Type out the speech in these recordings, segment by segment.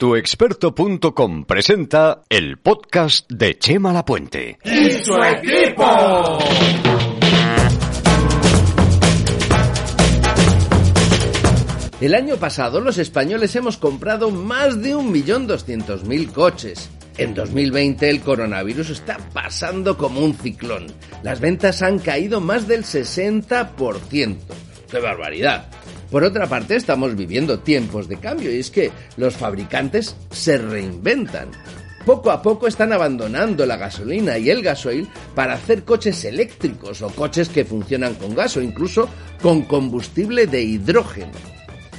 Tuexperto.com presenta el podcast de Chema Lapuente. ¡Y su equipo! El año pasado los españoles hemos comprado más de 1.200.000 coches. En 2020 el coronavirus está pasando como un ciclón. Las ventas han caído más del 60%. ¡Qué barbaridad! Por otra parte, estamos viviendo tiempos de cambio y es que los fabricantes se reinventan. Poco a poco están abandonando la gasolina y el gasoil para hacer coches eléctricos o coches que funcionan con gas o incluso con combustible de hidrógeno.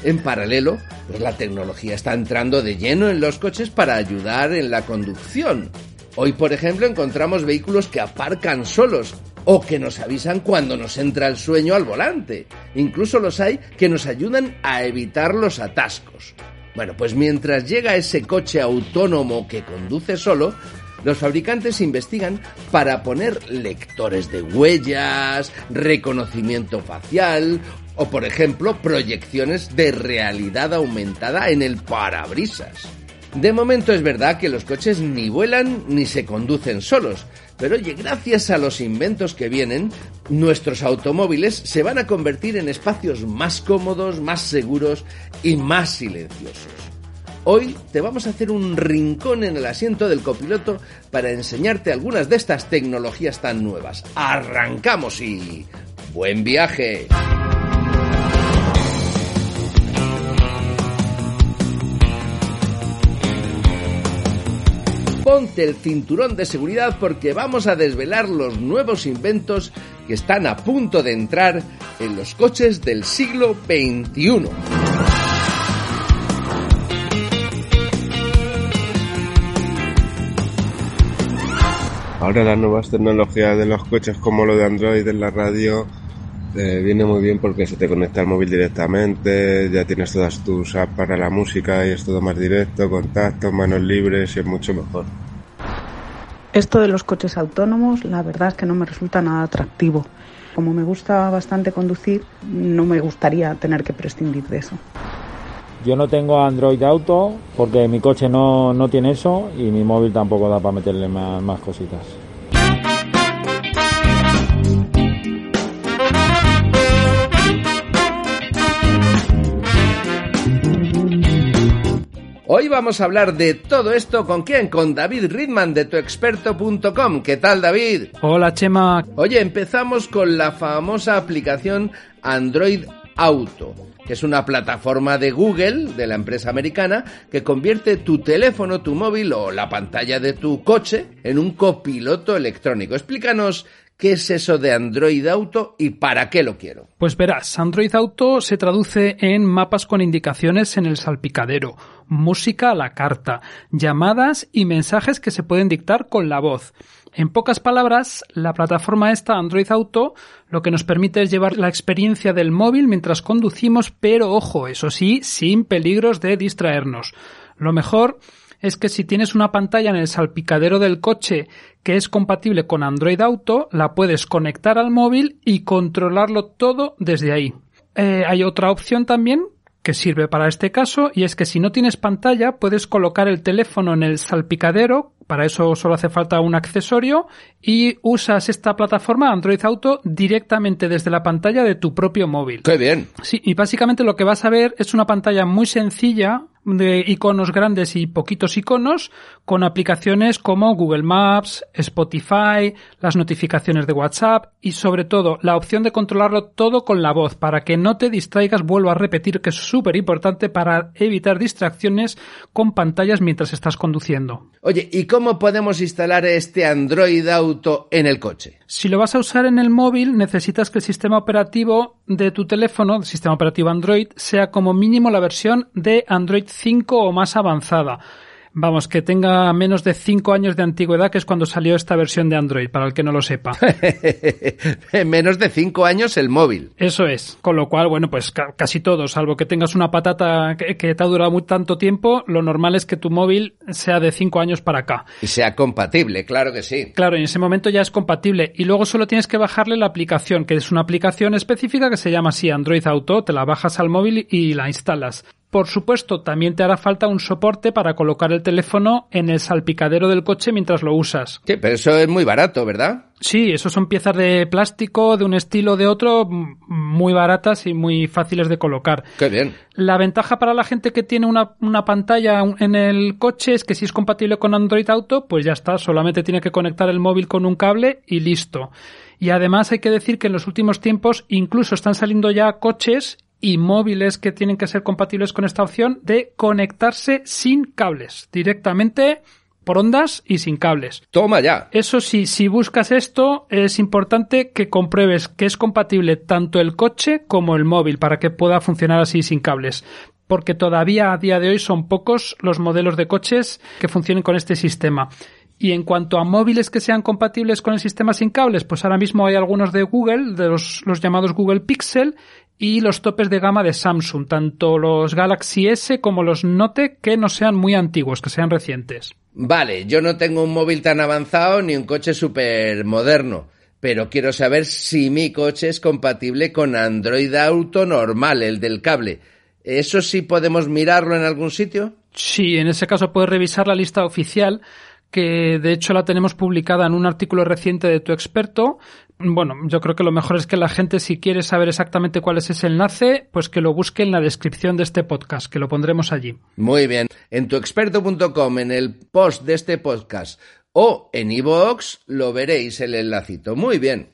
En paralelo, pues la tecnología está entrando de lleno en los coches para ayudar en la conducción. Hoy, por ejemplo, encontramos vehículos que aparcan solos o que nos avisan cuando nos entra el sueño al volante. Incluso los hay que nos ayudan a evitar los atascos. Bueno, pues mientras llega ese coche autónomo que conduce solo, los fabricantes investigan para poner lectores de huellas, reconocimiento facial o, por ejemplo, proyecciones de realidad aumentada en el parabrisas. De momento es verdad que los coches ni vuelan ni se conducen solos, pero oye, gracias a los inventos que vienen, nuestros automóviles se van a convertir en espacios más cómodos, más seguros y más silenciosos. Hoy te vamos a hacer un rincón en el asiento del copiloto para enseñarte algunas de estas tecnologías tan nuevas. ¡Arrancamos y... ¡Buen viaje! Ponte el cinturón de seguridad porque vamos a desvelar los nuevos inventos que están a punto de entrar en los coches del siglo XXI. Ahora las nuevas tecnologías de los coches como lo de Android en la radio eh, viene muy bien porque se te conecta al móvil directamente, ya tienes todas tus apps para la música y es todo más directo, contacto, manos libres y es mucho mejor. Esto de los coches autónomos, la verdad es que no me resulta nada atractivo. Como me gusta bastante conducir, no me gustaría tener que prescindir de eso. Yo no tengo Android Auto porque mi coche no, no tiene eso y mi móvil tampoco da para meterle más, más cositas. Hoy vamos a hablar de todo esto con quién? Con David Ridman de tuexperto.com. ¿Qué tal, David? Hola, Chema. Oye, empezamos con la famosa aplicación Android Auto, que es una plataforma de Google, de la empresa americana, que convierte tu teléfono, tu móvil o la pantalla de tu coche en un copiloto electrónico. Explícanos ¿Qué es eso de Android Auto y para qué lo quiero? Pues verás, Android Auto se traduce en mapas con indicaciones en el salpicadero, música a la carta, llamadas y mensajes que se pueden dictar con la voz. En pocas palabras, la plataforma esta Android Auto lo que nos permite es llevar la experiencia del móvil mientras conducimos, pero ojo, eso sí, sin peligros de distraernos. Lo mejor es que si tienes una pantalla en el salpicadero del coche que es compatible con Android Auto, la puedes conectar al móvil y controlarlo todo desde ahí. Eh, hay otra opción también que sirve para este caso y es que si no tienes pantalla puedes colocar el teléfono en el salpicadero, para eso solo hace falta un accesorio y usas esta plataforma Android Auto directamente desde la pantalla de tu propio móvil. ¡Qué bien! Sí, y básicamente lo que vas a ver es una pantalla muy sencilla de iconos grandes y poquitos iconos con aplicaciones como Google Maps, Spotify, las notificaciones de WhatsApp y sobre todo la opción de controlarlo todo con la voz para que no te distraigas, vuelvo a repetir que es súper importante para evitar distracciones con pantallas mientras estás conduciendo. Oye, ¿y cómo podemos instalar este Android Auto en el coche? Si lo vas a usar en el móvil necesitas que el sistema operativo de tu teléfono, sistema operativo Android, sea como mínimo la versión de Android 5 o más avanzada. Vamos, que tenga menos de 5 años de antigüedad, que es cuando salió esta versión de Android, para el que no lo sepa. menos de 5 años el móvil. Eso es. Con lo cual, bueno, pues casi todo, salvo que tengas una patata que, te ha durado muy tanto tiempo, lo normal es que tu móvil sea de 5 años para acá. Y sea compatible, claro que sí. Claro, en ese momento ya es compatible. Y luego solo tienes que bajarle la aplicación, que es una aplicación específica que se llama así Android Auto. Te la bajas al móvil y la instalas. Por supuesto, también te hará falta un soporte para colocar el teléfono en el salpicadero del coche mientras lo usas. Sí, pero eso es muy barato, ¿verdad? Sí, eso son piezas de plástico de un estilo o de otro muy baratas y muy fáciles de colocar. Qué bien. La ventaja para la gente que tiene una, una pantalla en el coche es que si es compatible con Android Auto, pues ya está, solamente tiene que conectar el móvil con un cable y listo. Y además hay que decir que en los últimos tiempos incluso están saliendo ya coches y móviles que tienen que ser compatibles con esta opción de conectarse sin cables, directamente por ondas y sin cables. Toma ya. Eso sí, si buscas esto, es importante que compruebes que es compatible tanto el coche como el móvil para que pueda funcionar así sin cables. Porque todavía a día de hoy son pocos los modelos de coches que funcionen con este sistema. Y en cuanto a móviles que sean compatibles con el sistema sin cables, pues ahora mismo hay algunos de Google, de los, los llamados Google Pixel, y los topes de gama de Samsung, tanto los Galaxy S como los Note que no sean muy antiguos, que sean recientes. Vale, yo no tengo un móvil tan avanzado ni un coche súper moderno, pero quiero saber si mi coche es compatible con Android Auto normal, el del cable. ¿Eso sí podemos mirarlo en algún sitio? Sí, en ese caso puedes revisar la lista oficial que de hecho la tenemos publicada en un artículo reciente de tu experto. Bueno, yo creo que lo mejor es que la gente, si quiere saber exactamente cuál es ese enlace, pues que lo busque en la descripción de este podcast, que lo pondremos allí. Muy bien. En tuexperto.com, en el post de este podcast o en iVoox, lo veréis el enlacito. Muy bien.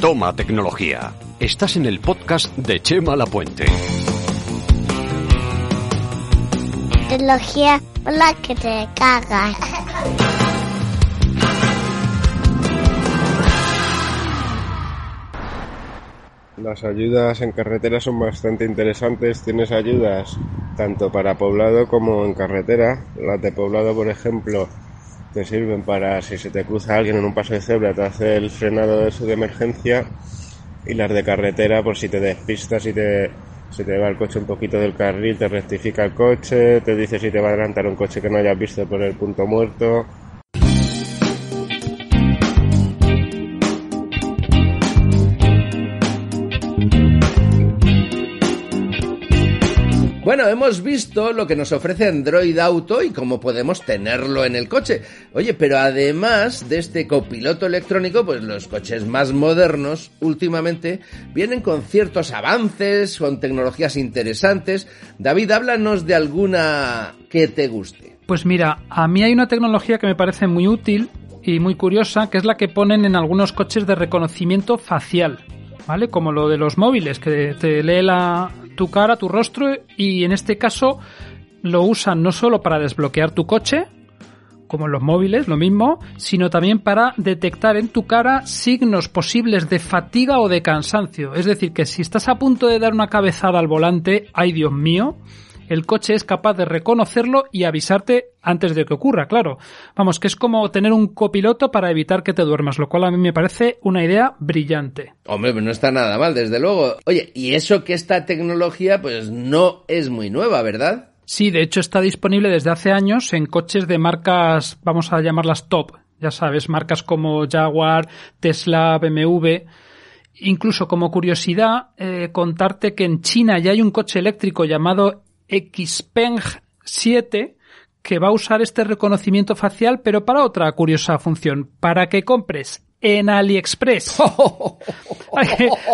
Toma tecnología. Estás en el podcast de Chema Lapuente. Tecnología la que te cagas. Las ayudas en carretera son bastante interesantes. Tienes ayudas tanto para poblado como en carretera. Las de poblado, por ejemplo, te sirven para si se te cruza alguien en un paso de cebra, te hace el frenado de su de emergencia. Y las de carretera, por si te despistas y te se te va el coche un poquito del carril, te rectifica el coche, te dice si te va a adelantar un coche que no hayas visto por el punto muerto. Hemos visto lo que nos ofrece Android Auto y cómo podemos tenerlo en el coche. Oye, pero además de este copiloto electrónico, pues los coches más modernos últimamente vienen con ciertos avances, con tecnologías interesantes. David, háblanos de alguna que te guste. Pues mira, a mí hay una tecnología que me parece muy útil y muy curiosa, que es la que ponen en algunos coches de reconocimiento facial. ¿Vale? Como lo de los móviles, que te lee la, tu cara, tu rostro y en este caso lo usan no solo para desbloquear tu coche, como en los móviles, lo mismo, sino también para detectar en tu cara signos posibles de fatiga o de cansancio. Es decir, que si estás a punto de dar una cabezada al volante, ay Dios mío, el coche es capaz de reconocerlo y avisarte antes de que ocurra, claro. Vamos, que es como tener un copiloto para evitar que te duermas, lo cual a mí me parece una idea brillante. Hombre, pues no está nada mal, desde luego. Oye, y eso que esta tecnología pues no es muy nueva, ¿verdad? Sí, de hecho está disponible desde hace años en coches de marcas, vamos a llamarlas top, ya sabes, marcas como Jaguar, Tesla, BMW. Incluso como curiosidad, eh, contarte que en China ya hay un coche eléctrico llamado Xpeng 7 que va a usar este reconocimiento facial, pero para otra curiosa función, para que compres en AliExpress.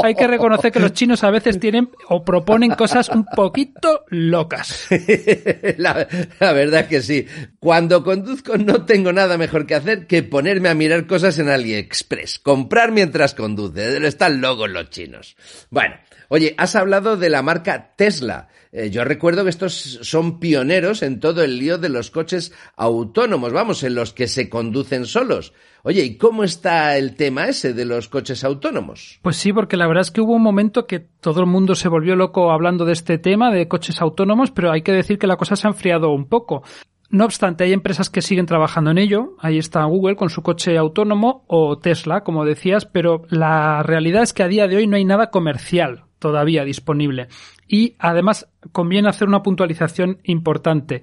hay, que, reconocer que los chinos a veces tienen o proponen cosas un poquito locas. la, la, verdad es que sí. Cuando conduzco no tengo nada mejor que hacer que ponerme a mirar cosas en AliExpress. Comprar mientras conduce. Están locos los chinos. Bueno, oye, has hablado de la marca Tesla. Eh, yo recuerdo que estos son pioneros en todo el lío de los coches autónomos, vamos, en los que se conducen solos. Oye, ¿y cómo está el tema ese de los coches autónomos. Pues sí, porque la verdad es que hubo un momento que todo el mundo se volvió loco hablando de este tema de coches autónomos, pero hay que decir que la cosa se ha enfriado un poco. No obstante, hay empresas que siguen trabajando en ello. Ahí está Google con su coche autónomo o Tesla, como decías, pero la realidad es que a día de hoy no hay nada comercial todavía disponible. Y además conviene hacer una puntualización importante.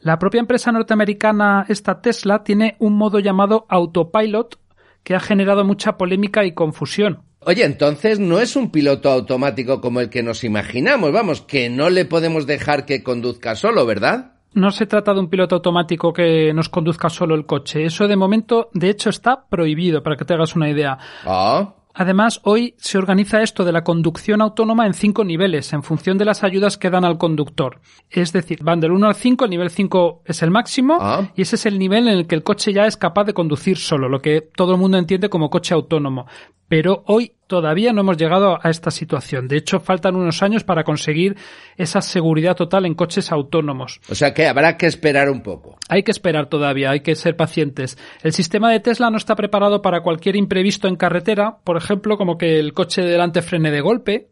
La propia empresa norteamericana, esta Tesla, tiene un modo llamado autopilot que ha generado mucha polémica y confusión. Oye, entonces no es un piloto automático como el que nos imaginamos, vamos, que no le podemos dejar que conduzca solo, ¿verdad? No se trata de un piloto automático que nos conduzca solo el coche. Eso de momento, de hecho, está prohibido, para que te hagas una idea. Ah. Además, hoy se organiza esto de la conducción autónoma en cinco niveles, en función de las ayudas que dan al conductor. Es decir, van del 1 al 5, el nivel 5 es el máximo, Ah. y ese es el nivel en el que el coche ya es capaz de conducir solo, lo que todo el mundo entiende como coche autónomo. Pero hoy todavía no hemos llegado a esta situación. De hecho, faltan unos años para conseguir esa seguridad total en coches autónomos. O sea que habrá que esperar un poco. Hay que esperar todavía, hay que ser pacientes. El sistema de Tesla no está preparado para cualquier imprevisto en carretera, por ejemplo, como que el coche de delante frene de golpe.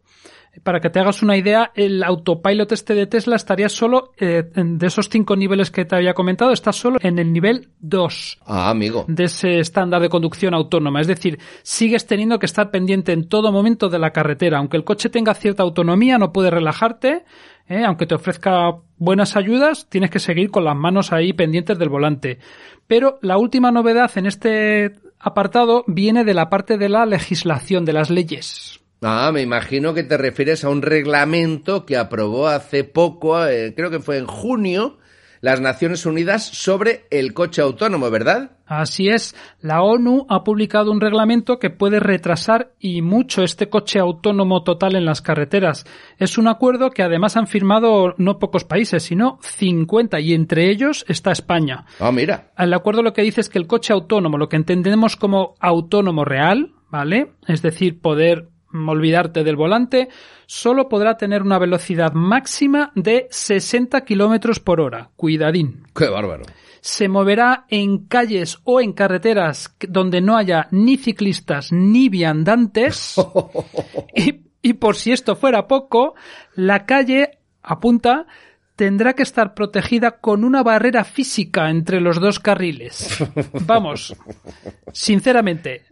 Para que te hagas una idea, el autopilot este de Tesla estaría solo, eh, en- de esos cinco niveles que te había comentado, está solo en el nivel 2 Ah, amigo. de ese estándar de conducción autónoma. Es decir, sigues teniendo que estar pendiente en todo momento de la carretera. Aunque el coche tenga cierta autonomía, no puedes relajarte. ¿eh? Aunque te ofrezca buenas ayudas, tienes que seguir con las manos ahí pendientes del volante. Pero la última novedad en este apartado viene de la parte de la legislación, de las leyes. Ah, me imagino que te refieres a un reglamento que aprobó hace poco, eh, creo que fue en junio, las Naciones Unidas sobre el coche autónomo, ¿verdad? Así es, la ONU ha publicado un reglamento que puede retrasar y mucho este coche autónomo total en las carreteras. Es un acuerdo que además han firmado no pocos países, sino 50 y entre ellos está España. Ah, mira. El acuerdo lo que dice es que el coche autónomo, lo que entendemos como autónomo real, ¿vale? Es decir, poder olvidarte del volante, solo podrá tener una velocidad máxima de 60 kilómetros por hora. Cuidadín Qué bárbaro. se moverá en calles o en carreteras donde no haya ni ciclistas ni viandantes. y, y por si esto fuera poco, la calle, apunta, tendrá que estar protegida con una barrera física entre los dos carriles. Vamos, sinceramente,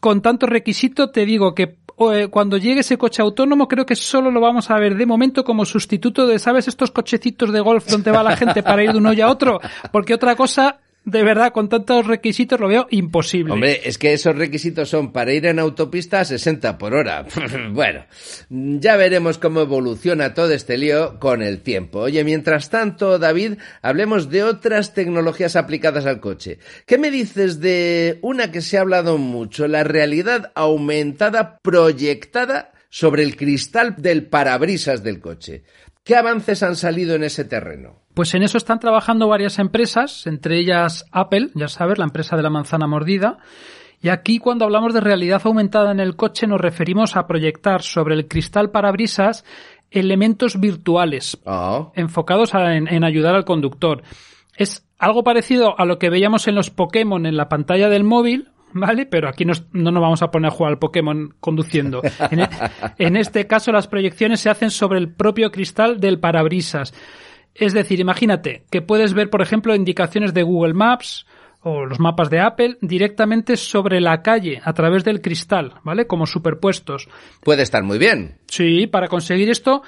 con tanto requisito te digo que cuando llegue ese coche autónomo creo que solo lo vamos a ver de momento como sustituto de, ¿sabes? Estos cochecitos de golf donde va la gente para ir de uno y a otro, porque otra cosa, de verdad, con tantos requisitos lo veo imposible. Hombre, es que esos requisitos son para ir en autopista a 60 por hora. bueno, ya veremos cómo evoluciona todo este lío con el tiempo. Oye, mientras tanto, David, hablemos de otras tecnologías aplicadas al coche. ¿Qué me dices de una que se ha hablado mucho, la realidad aumentada proyectada sobre el cristal del parabrisas del coche? ¿Qué avances han salido en ese terreno? Pues en eso están trabajando varias empresas, entre ellas Apple, ya sabes, la empresa de la manzana mordida. Y aquí cuando hablamos de realidad aumentada en el coche nos referimos a proyectar sobre el cristal parabrisas elementos virtuales Ah, enfocados a- en, en ayudar al conductor. Es algo parecido a lo que veíamos en los Pokémon en la pantalla del móvil, ¿vale? Pero aquí nos- no nos vamos a poner a jugar al Pokémon conduciendo. En, e- en este caso las proyecciones se hacen sobre el propio cristal del parabrisas. Es decir, imagínate que puedes ver, por ejemplo, indicaciones de Google Maps o los mapas de Apple directamente sobre la calle a través del cristal, ¿vale? Como superpuestos. puede estar muy bien. Sí, para conseguir esto,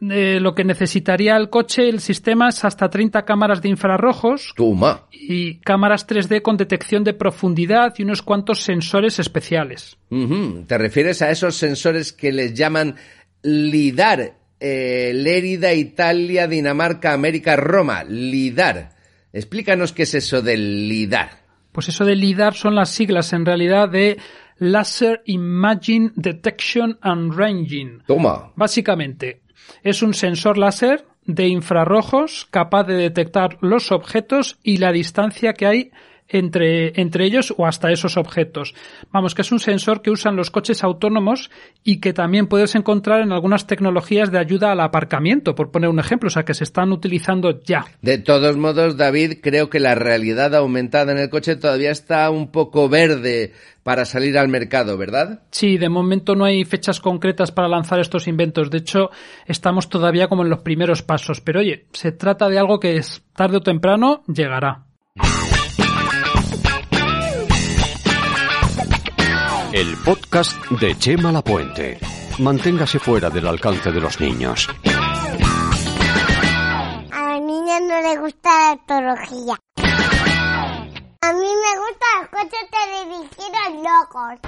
eh, lo que necesitaría el coche, el sistema, es hasta 30 cámaras de infrarrojos Tuma. y cámaras 3D con detección de profundidad y unos cuantos sensores especiales. Ujú, ¿Te refieres a esos sensores que les llaman LIDAR? Eh, Lérida, Italia, Dinamarca, América, Roma. LIDAR. Explícanos qué es eso del LIDAR. Pues eso de LIDAR son las siglas en realidad de Laser Imaging Detection and Ranging. Toma. Básicamente, es un sensor láser de infrarrojos capaz de detectar los objetos y la distancia que hay entre, entre ellos o hasta esos objetos. Vamos, que es un sensor que usan los coches autónomos y que también puedes encontrar en algunas tecnologías de ayuda al aparcamiento, por poner un ejemplo, o sea, que se están utilizando ya. De todos modos, David, creo que la realidad aumentada en el coche todavía está un poco verde para salir al mercado, ¿verdad? Sí, de momento no hay fechas concretas para lanzar estos inventos. De hecho, estamos todavía como en los primeros pasos. Pero oye, se trata de algo que es tarde o temprano llegará. El podcast de Chema Lapuente. Manténgase fuera del alcance de los niños. A la niña no le gusta la etología. A mí me gustan los coches televisiones locos.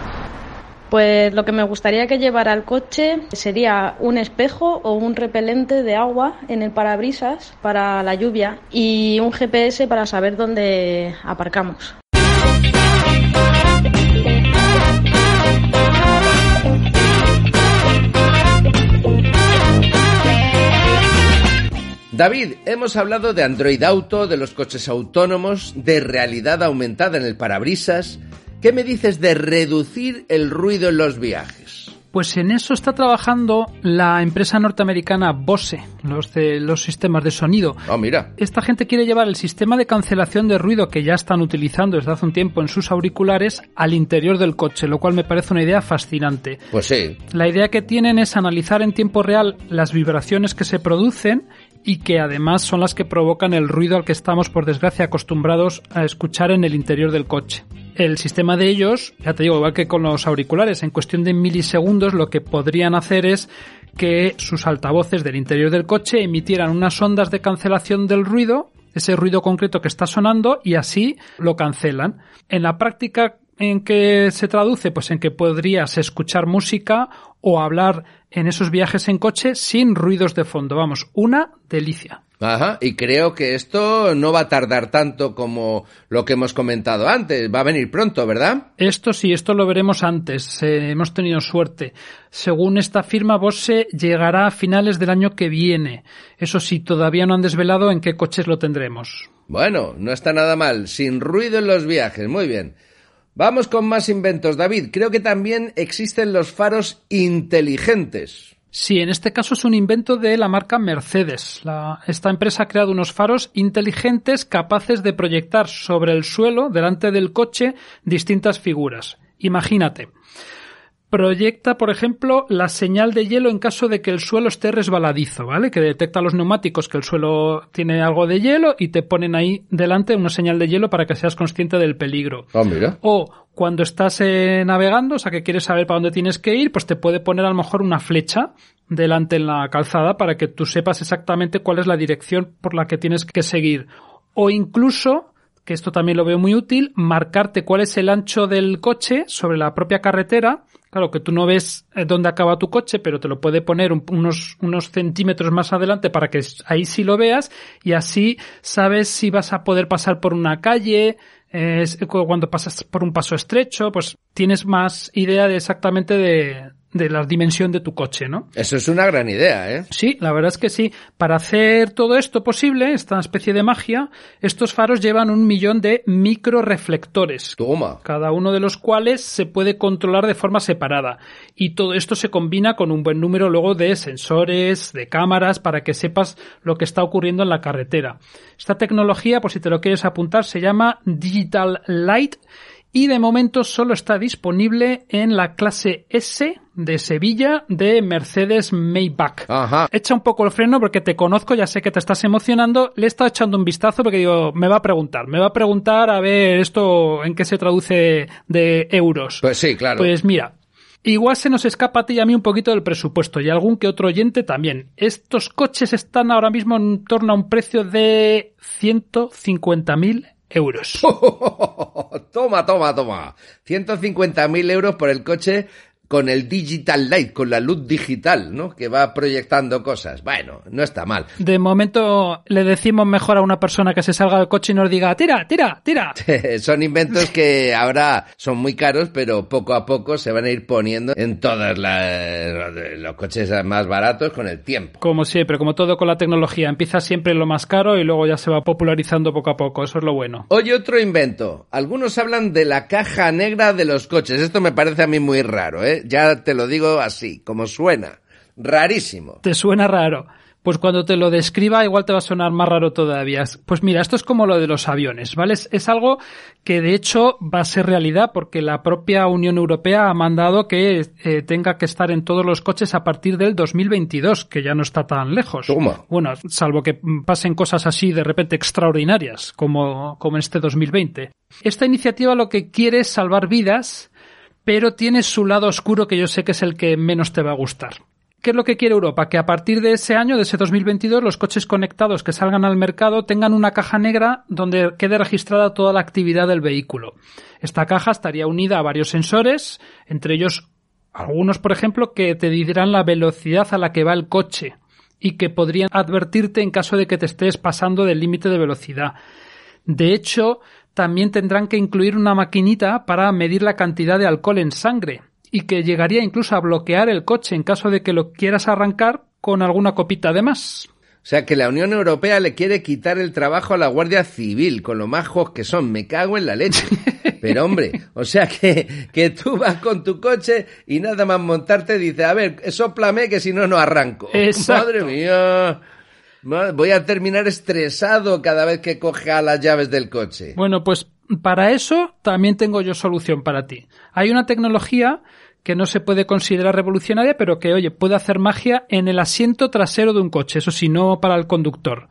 Pues lo que me gustaría que llevara el coche sería un espejo o un repelente de agua en el parabrisas para la lluvia y un GPS para saber dónde aparcamos. David, hemos hablado de Android Auto, de los coches autónomos, de realidad aumentada en el parabrisas. ¿Qué me dices de reducir el ruido en los viajes? Pues en eso está trabajando la empresa norteamericana Bose, los de los sistemas de sonido. Ah, mira. Esta gente quiere llevar el sistema de cancelación de ruido que ya están utilizando desde hace un tiempo en sus auriculares al interior del coche, lo cual me parece una idea fascinante. Pues sí. La idea que tienen es analizar en tiempo real las vibraciones que se producen y que además son las que provocan el ruido al que estamos por desgracia acostumbrados a escuchar en el interior del coche. El sistema de ellos, ya te digo, igual que con los auriculares, en cuestión de milisegundos lo que podrían hacer es que sus altavoces del interior del coche emitieran unas ondas de cancelación del ruido, ese ruido concreto que está sonando, y así lo cancelan. En la práctica, ¿en qué se traduce? Pues en que podrías escuchar música o hablar en esos viajes en coche sin ruidos de fondo. Vamos, una delicia. Ajá, y creo que esto no va a tardar tanto como lo que hemos comentado antes. Va a venir pronto, ¿verdad? Esto sí, esto lo veremos antes. Eh, hemos tenido suerte. Según esta firma, Bose llegará a finales del año que viene. Eso sí, todavía no han desvelado en qué coches lo tendremos. Bueno, no está nada mal. Sin ruido en los viajes. Muy bien. Vamos con más inventos, David. Creo que también existen los faros inteligentes. Sí, en este caso es un invento de la marca Mercedes. Esta empresa ha creado unos faros inteligentes capaces de proyectar sobre el suelo, delante del coche, distintas figuras. Imagínate. Proyecta, por ejemplo, la señal de hielo en caso de que el suelo esté resbaladizo, ¿vale? Que detecta los neumáticos que el suelo tiene algo de hielo y te ponen ahí delante una señal de hielo para que seas consciente del peligro. Ah, mira. O cuando estás eh, navegando, o sea que quieres saber para dónde tienes que ir, pues te puede poner a lo mejor una flecha delante en la calzada para que tú sepas exactamente cuál es la dirección por la que tienes que seguir. O incluso, que esto también lo veo muy útil, marcarte cuál es el ancho del coche sobre la propia carretera. Claro que tú no ves eh, dónde acaba tu coche, pero te lo puede poner un- unos, unos centímetros más adelante para que ahí sí lo veas y así sabes si vas a poder pasar por una calle, eh, cuando pasas por un paso estrecho, pues tienes más idea de exactamente de, de la dimensión de tu coche, ¿no? Eso es una gran idea, ¿eh? Sí, la verdad es que sí. Para hacer todo esto posible, esta especie de magia, estos faros llevan un millón de microreflectores. Toma. Cada uno de los cuales se puede controlar de forma separada. Y todo esto se combina con un buen número luego de sensores, de cámaras, para que sepas lo que está ocurriendo en la carretera. Esta tecnología, por si te lo quieres apuntar, se llama Digital Light y de momento solo está disponible en la clase S de Sevilla de Mercedes Maybach. Ajá. Echa un poco el freno porque te conozco, ya sé que te estás emocionando. Le he estado echando un vistazo porque digo, me va a preguntar, me va a preguntar a ver esto en qué se traduce de euros. Pues sí, claro. Pues mira, igual se nos escapa a ti y a mí un poquito del presupuesto y algún que otro oyente también. Estos coches están ahora mismo en torno a un precio de 150.000 euros. toma, toma, toma. 150.000 euros por el coche con el digital light, con la luz digital, ¿no? Que va proyectando cosas. Bueno, no está mal. De momento le decimos mejor a una persona que se salga del coche y nos diga, tira, tira, tira. son inventos que ahora son muy caros, pero poco a poco se van a ir poniendo en todos los coches más baratos con el tiempo. Como siempre, como todo con la tecnología, empieza siempre lo más caro y luego ya se va popularizando poco a poco, eso es lo bueno. Oye, otro invento. Algunos hablan de la caja negra de los coches. Esto me parece a mí muy raro, ¿eh? Ya te lo digo así, como suena. Rarísimo. Te suena raro. Pues cuando te lo describa igual te va a sonar más raro todavía. Pues mira, esto es como lo de los aviones, ¿vale? Es, algo que de hecho va a ser realidad porque la propia Unión Europea ha mandado que eh, tenga que estar en todos los coches a partir del 2022, que ya no está tan lejos. Bueno, salvo que pasen cosas así de repente extraordinarias, como, como este 2020. Esta iniciativa lo que quiere es salvar vidas pero tiene su lado oscuro que yo sé que es el que menos te va a gustar. ¿Qué es lo que quiere Europa? Que a partir de ese año, de ese 2022, los coches conectados que salgan al mercado tengan una caja negra donde quede registrada toda la actividad del vehículo. Esta caja estaría unida a varios sensores, entre ellos algunos, por ejemplo, que te dirán la velocidad a la que va el coche y que podrían advertirte en caso de que te estés pasando del límite de velocidad. De hecho, también tendrán que incluir una maquinita para medir la cantidad de alcohol en sangre y que llegaría incluso a bloquear el coche en caso de que lo quieras arrancar con alguna copita de más. O sea que la Unión Europea le quiere quitar el trabajo a la Guardia Civil, con lo majos que son. Me cago en la leche. Pero hombre, o sea que, que tú vas con tu coche y nada más montarte dice, a ver, soplame que si no, no arranco. Madre mía. Voy a terminar estresado cada vez que coja las llaves del coche. Bueno, pues para eso también tengo yo solución para ti. Hay una tecnología que no se puede considerar revolucionaria, pero que, oye, puede hacer magia en el asiento trasero de un coche, eso sí, no para el conductor.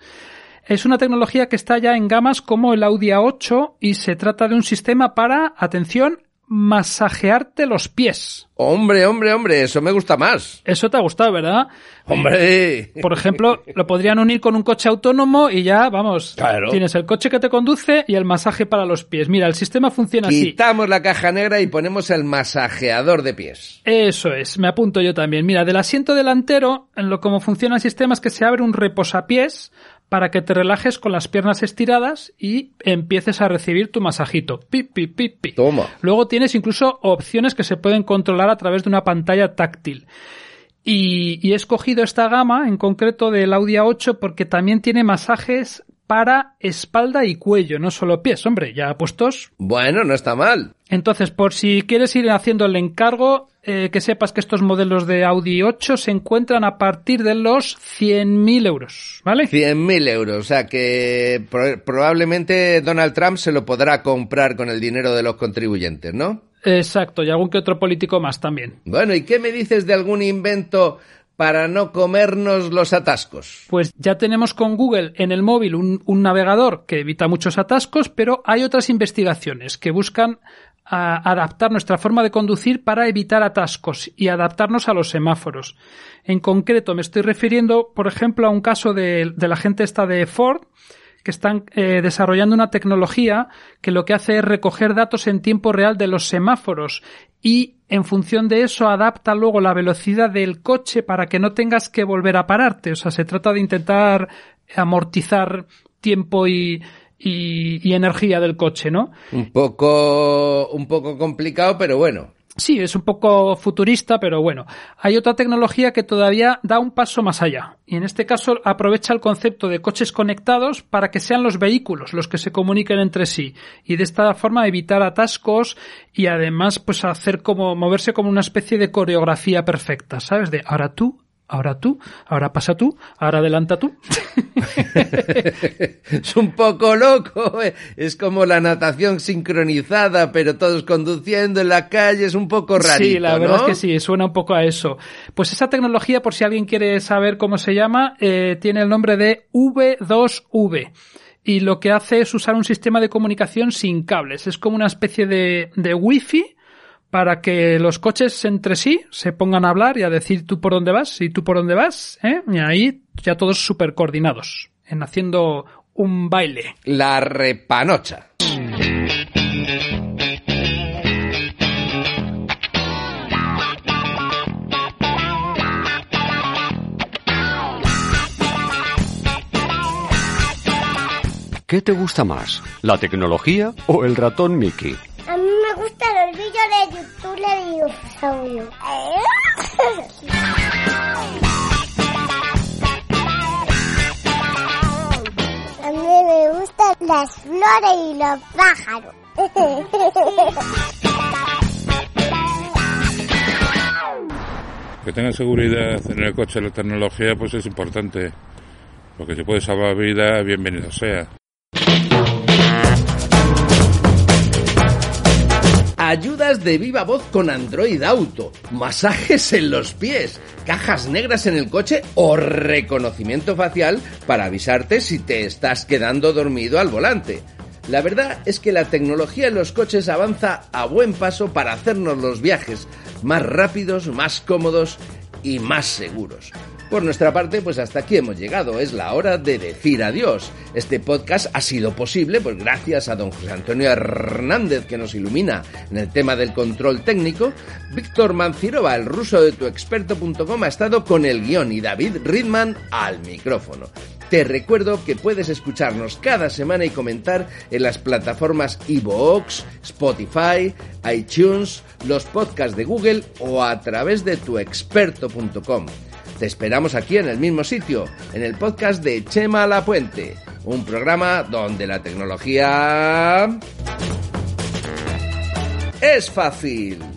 Es una tecnología que está ya en gamas como el Audi A8 y se trata de un sistema para, atención, masajearte los pies. Hombre, hombre, hombre, eso me gusta más. Eso te ha gustado, ¿verdad? Hombre. Por ejemplo, lo podrían unir con un coche autónomo y ya, vamos, claro. tienes el coche que te conduce y el masaje para los pies. Mira, el sistema funciona así. Quitamos la caja negra y ponemos el masajeador de pies. Eso es, me apunto yo también. Mira, del asiento delantero, en lo como funciona el sistema es que se abre un reposapiés para que te relajes con las piernas estiradas y empieces a recibir tu masajito. Pi, pi, pi, pi. Toma. Luego tienes incluso opciones que se pueden controlar a través de una pantalla táctil. Y, y he escogido esta gama en concreto del Audi A8 porque también tiene masajes para espalda y cuello, no solo pies, hombre, ya puestos. Bueno, no está mal. Entonces, por si quieres ir haciendo el encargo, eh, que sepas que estos modelos de Audi 8 se encuentran a partir de los 100.000 euros, ¿vale? 100.000 euros, o sea que probablemente Donald Trump se lo podrá comprar con el dinero de los contribuyentes, ¿no? Exacto, y algún que otro político más también. Bueno, ¿y qué me dices de algún invento para no comernos los atascos? Pues ya tenemos con Google en el móvil un, navegador que evita muchos atascos, pero hay otras investigaciones que buscan adaptar nuestra forma de conducir para evitar atascos y adaptarnos a los semáforos. En concreto, me estoy refiriendo, por ejemplo, a un caso de, de la gente esta de Ford, que están eh, desarrollando una tecnología que lo que hace es recoger datos en tiempo real de los semáforos y en función de eso adapta luego la velocidad del coche para que no tengas que volver a pararte. O sea, se trata de intentar amortizar tiempo y, y, y energía del coche, ¿no? Un poco, un poco complicado, pero bueno. Sí, es un poco futurista, pero bueno. Hay otra tecnología que todavía da un paso más allá. Y en este caso aprovecha el concepto de coches conectados para que sean los vehículos los que se comuniquen entre sí. Y de esta forma evitar atascos y además pues hacer como, moverse como una especie de coreografía perfecta, ¿sabes? De ahora tú, ahora tú, ahora pasa tú, ahora adelanta tú. es un poco loco, eh. es como la natación sincronizada, pero todos conduciendo en la calle, es un poco rarito, Sí, la verdad es que sí, suena un poco a eso. Pues esa tecnología, por si alguien quiere saber cómo se llama, eh, tiene el nombre de V2V y lo que hace es usar un sistema de comunicación sin cables. Es como una especie de, de wifi para que los coches entre sí se pongan a hablar y a decir tú por dónde vas y tú por dónde vas, ¿eh? y ahí ya todos súper coordinados, en haciendo un baile. La repanocha. ¿Qué te gusta más, la tecnología o el ratón Mickey? A mí me gustan los vídeos de YouTube de dinosaurio. A mí me gustan las flores y los pájaros. Que tenga seguridad en el coche la tecnología pues es importante. Porque si puede salvar vida, bienvenido sea. Ayudas de viva voz con Android Auto, masajes en los pies, cajas negras en el coche o reconocimiento facial para avisarte si te estás quedando dormido al volante. La verdad es que la tecnología en los coches avanza a buen paso para hacernos los viajes más rápidos, más cómodos y más seguros. Por nuestra parte, pues hasta aquí hemos llegado. Es la hora de decir adiós. Este podcast ha sido posible pues gracias a don José Antonio Hernández que nos ilumina en el tema del control técnico. Víctor Mancirova, el ruso de tuexperto.com, ha estado con el guion y David Ridman al micrófono. Te recuerdo que puedes escucharnos cada semana y comentar en las plataformas iVoox, Spotify, iTunes, los podcasts de Google o a través de tuexperto.com. Te esperamos aquí en el mismo sitio, en el podcast de Chema La Puente, un programa donde la tecnología es fácil.